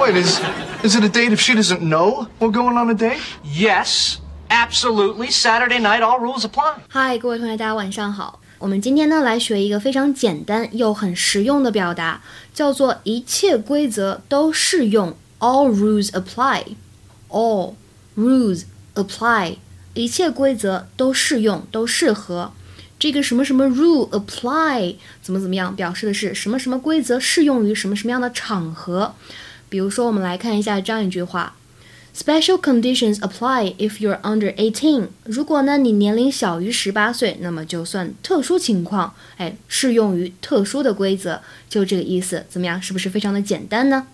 Wait, is is it a date if she doesn't know we're going on a date? Yes, absolutely. Saturday night, all rules apply. 嗨，各位同学，大家晚上好。我们今天呢来学一个非常简单又很实用的表达，叫做一切规则都适用，all rules apply。all rules apply，一切规则都适用，都适合。这个什么什么 rule apply 怎么怎么样，表示的是什么什么规则适用于什么什么样的场合。 比如说，我们来看一下这样一句话：Special conditions apply if you're under eighteen。如果呢你年龄小于十八岁，那么就算特殊情况，哎，适用于特殊的规则，就这个意思。怎么样？是不是非常的简单呢？